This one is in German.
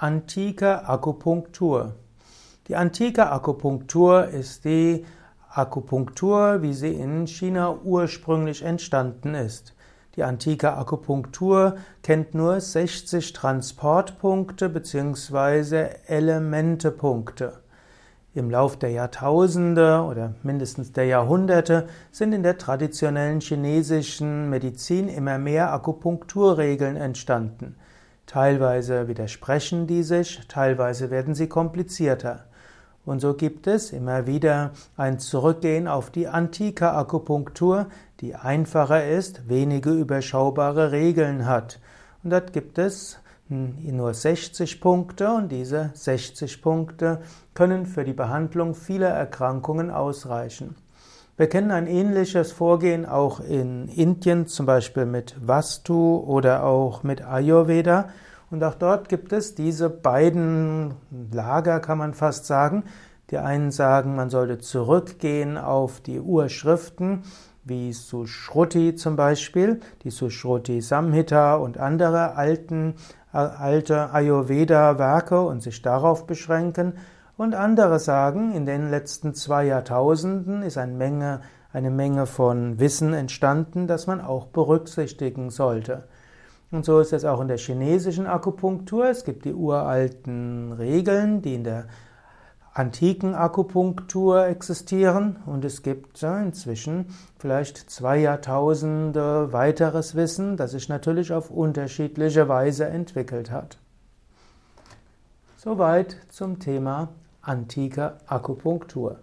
Antike Akupunktur. Die antike Akupunktur ist die Akupunktur, wie sie in China ursprünglich entstanden ist. Die antike Akupunktur kennt nur 60 Transportpunkte bzw. Elementepunkte. Im Lauf der Jahrtausende oder mindestens der Jahrhunderte sind in der traditionellen chinesischen Medizin immer mehr Akupunkturregeln entstanden. Teilweise widersprechen die sich, teilweise werden sie komplizierter. Und so gibt es immer wieder ein Zurückgehen auf die antike Akupunktur, die einfacher ist, wenige überschaubare Regeln hat. Und dort gibt es nur 60 Punkte und diese 60 Punkte können für die Behandlung vieler Erkrankungen ausreichen. Wir kennen ein ähnliches Vorgehen auch in Indien, zum Beispiel mit Vastu oder auch mit Ayurveda. Und auch dort gibt es diese beiden Lager, kann man fast sagen. Die einen sagen, man sollte zurückgehen auf die Urschriften, wie Sushruti zum Beispiel, die Sushruti Samhita und andere alten, äh, alte Ayurveda-Werke und sich darauf beschränken. Und andere sagen, in den letzten zwei Jahrtausenden ist eine Menge, eine Menge von Wissen entstanden, das man auch berücksichtigen sollte. Und so ist es auch in der chinesischen Akupunktur. Es gibt die uralten Regeln, die in der antiken Akupunktur existieren und es gibt inzwischen vielleicht zwei Jahrtausende weiteres Wissen, das sich natürlich auf unterschiedliche Weise entwickelt hat. Soweit zum Thema antike Akupunktur.